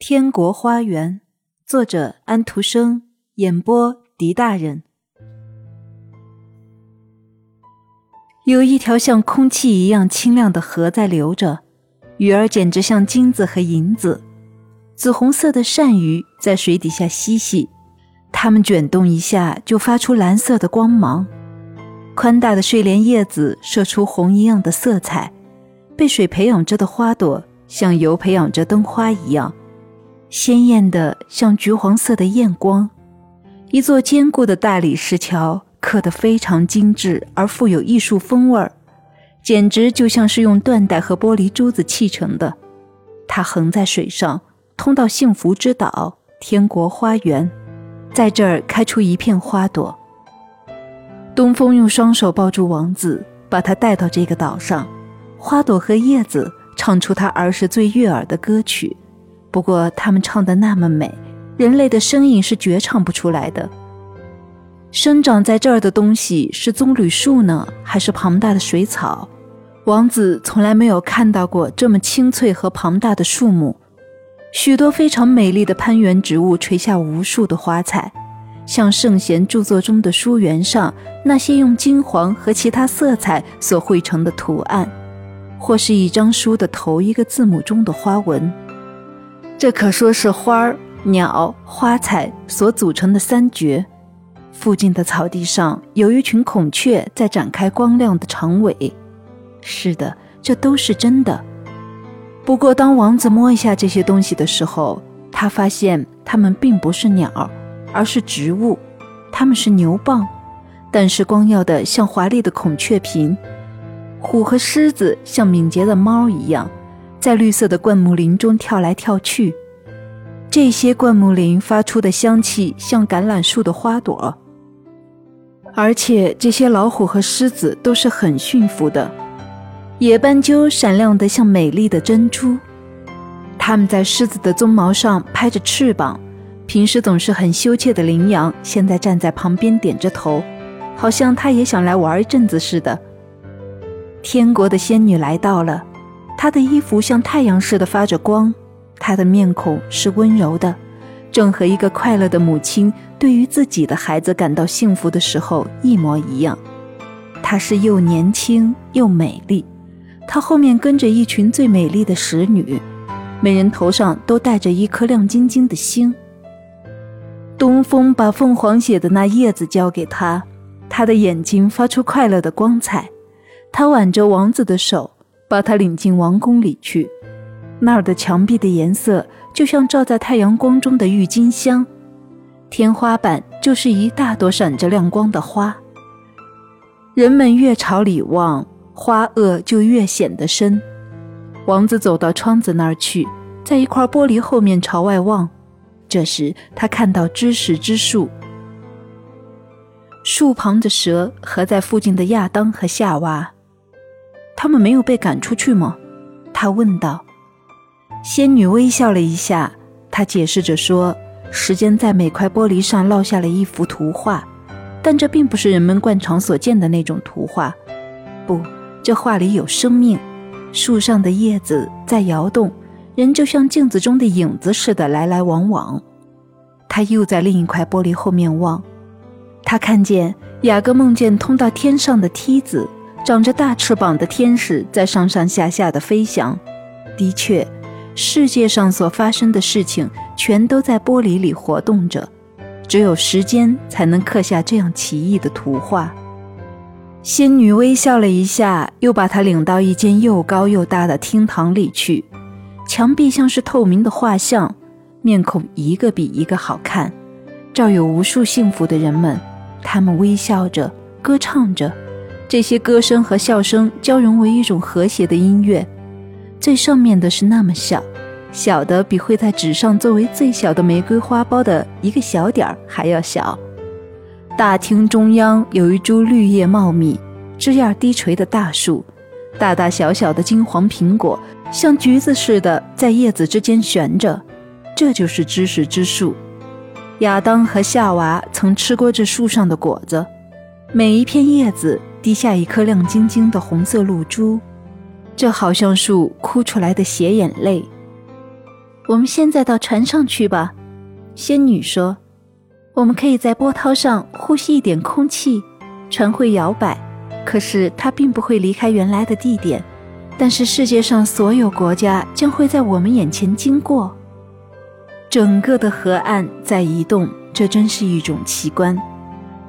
天国花园，作者安徒生，演播狄大人。有一条像空气一样清亮的河在流着，鱼儿简直像金子和银子。紫红色的鳝鱼在水底下嬉戏，它们卷动一下就发出蓝色的光芒。宽大的睡莲叶子射出红一样的色彩，被水培养着的花朵像油培养着灯花一样。鲜艳的像橘黄色的艳光，一座坚固的大理石桥刻得非常精致而富有艺术风味儿，简直就像是用缎带和玻璃珠子砌成的。它横在水上，通到幸福之岛——天国花园，在这儿开出一片花朵。东风用双手抱住王子，把他带到这个岛上，花朵和叶子唱出他儿时最悦耳的歌曲。不过，他们唱的那么美，人类的声音是绝唱不出来的。生长在这儿的东西是棕榈树呢，还是庞大的水草？王子从来没有看到过这么清脆和庞大的树木。许多非常美丽的攀援植物垂下无数的花彩，像圣贤著作中的书缘上那些用金黄和其他色彩所绘成的图案，或是一张书的头一个字母中的花纹。这可说是花儿、鸟、花彩所组成的三绝。附近的草地上有一群孔雀在展开光亮的长尾。是的，这都是真的。不过，当王子摸一下这些东西的时候，他发现它们并不是鸟，而是植物。它们是牛蒡，但是光耀的像华丽的孔雀屏。虎和狮子像敏捷的猫一样。在绿色的灌木林中跳来跳去，这些灌木林发出的香气像橄榄树的花朵，而且这些老虎和狮子都是很驯服的。野斑鸠闪亮得像美丽的珍珠，它们在狮子的鬃毛上拍着翅膀。平时总是很羞怯的羚羊，现在站在旁边点着头，好像它也想来玩一阵子似的。天国的仙女来到了。她的衣服像太阳似的发着光，她的面孔是温柔的，正和一个快乐的母亲对于自己的孩子感到幸福的时候一模一样。她是又年轻又美丽，她后面跟着一群最美丽的使女，每人头上都戴着一颗亮晶晶的星。东风把凤凰写的那叶子交给她，她的眼睛发出快乐的光彩，她挽着王子的手。把他领进王宫里去，那儿的墙壁的颜色就像照在太阳光中的郁金香，天花板就是一大朵闪着亮光的花。人们越朝里望，花萼就越显得深。王子走到窗子那儿去，在一块玻璃后面朝外望。这时他看到知识之树，树旁的蛇和在附近的亚当和夏娃。他们没有被赶出去吗？他问道。仙女微笑了一下，她解释着说：“时间在每块玻璃上烙下了一幅图画，但这并不是人们惯常所见的那种图画。不，这画里有生命，树上的叶子在摇动，人就像镜子中的影子似的来来往往。”他又在另一块玻璃后面望，他看见雅各梦见通到天上的梯子。长着大翅膀的天使在上上下下的飞翔。的确，世界上所发生的事情全都在玻璃里活动着，只有时间才能刻下这样奇异的图画。仙女微笑了一下，又把她领到一间又高又大的厅堂里去。墙壁像是透明的画像，面孔一个比一个好看。这有无数幸福的人们，他们微笑着，歌唱着。这些歌声和笑声交融为一种和谐的音乐。最上面的是那么小，小的比会在纸上作为最小的玫瑰花苞的一个小点儿还要小。大厅中央有一株绿叶茂密、枝叶低垂的大树，大大小小的金黄苹果像橘子似的在叶子之间悬着。这就是知识之树。亚当和夏娃曾吃过这树上的果子，每一片叶子。滴下一颗亮晶晶的红色露珠，这好像树哭出来的血眼泪。我们现在到船上去吧。仙女说：“我们可以在波涛上呼吸一点空气，船会摇摆，可是它并不会离开原来的地点。但是世界上所有国家将会在我们眼前经过，整个的河岸在移动，这真是一种奇观。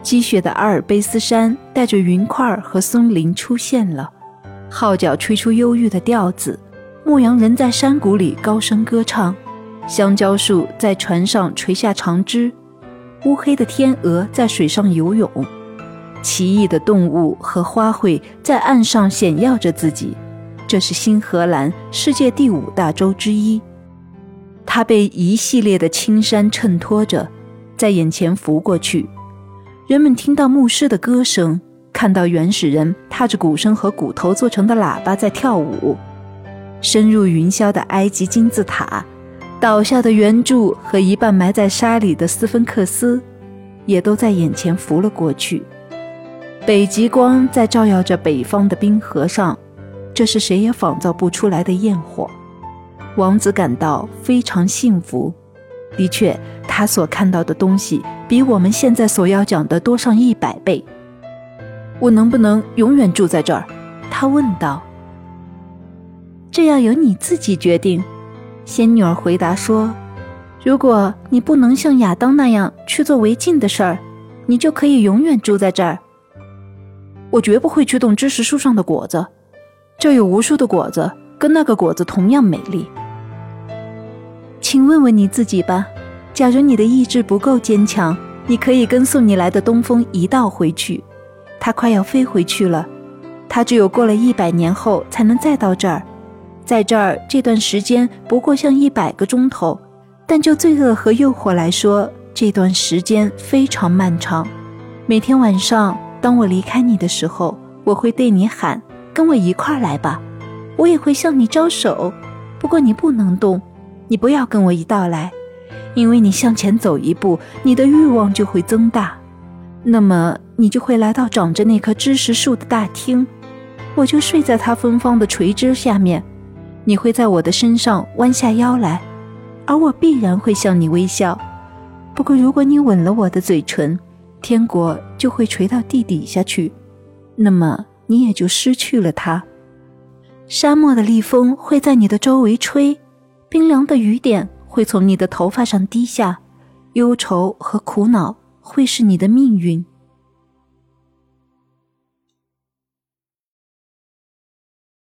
积雪的阿尔卑斯山带着云块和松林出现了，号角吹出忧郁的调子。”牧羊人在山谷里高声歌唱，香蕉树在船上垂下长枝，乌黑的天鹅在水上游泳，奇异的动物和花卉在岸上显耀着自己。这是新荷兰世界第五大洲之一，它被一系列的青山衬托着，在眼前浮过去。人们听到牧师的歌声，看到原始人踏着鼓声和骨头做成的喇叭在跳舞。深入云霄的埃及金字塔，倒下的圆柱和一半埋在沙里的斯芬克斯，也都在眼前浮了过去。北极光在照耀着北方的冰河上，这是谁也仿造不出来的焰火。王子感到非常幸福。的确，他所看到的东西比我们现在所要讲的多上一百倍。我能不能永远住在这儿？他问道。这要由你自己决定，仙女儿回答说：“如果你不能像亚当那样去做违禁的事儿，你就可以永远住在这儿。我绝不会去动知识树上的果子，这有无数的果子，跟那个果子同样美丽。请问问你自己吧，假如你的意志不够坚强，你可以跟送你来的东风一道回去。它快要飞回去了，它只有过了一百年后才能再到这儿。”在这儿，这段时间不过像一百个钟头，但就罪恶和诱惑来说，这段时间非常漫长。每天晚上，当我离开你的时候，我会对你喊：“跟我一块来吧。”我也会向你招手，不过你不能动，你不要跟我一道来，因为你向前走一步，你的欲望就会增大，那么你就会来到长着那棵知识树的大厅，我就睡在它芬芳的垂枝下面。你会在我的身上弯下腰来，而我必然会向你微笑。不过，如果你吻了我的嘴唇，天国就会垂到地底下去，那么你也就失去了它。沙漠的厉风会在你的周围吹，冰凉的雨点会从你的头发上滴下，忧愁和苦恼会是你的命运。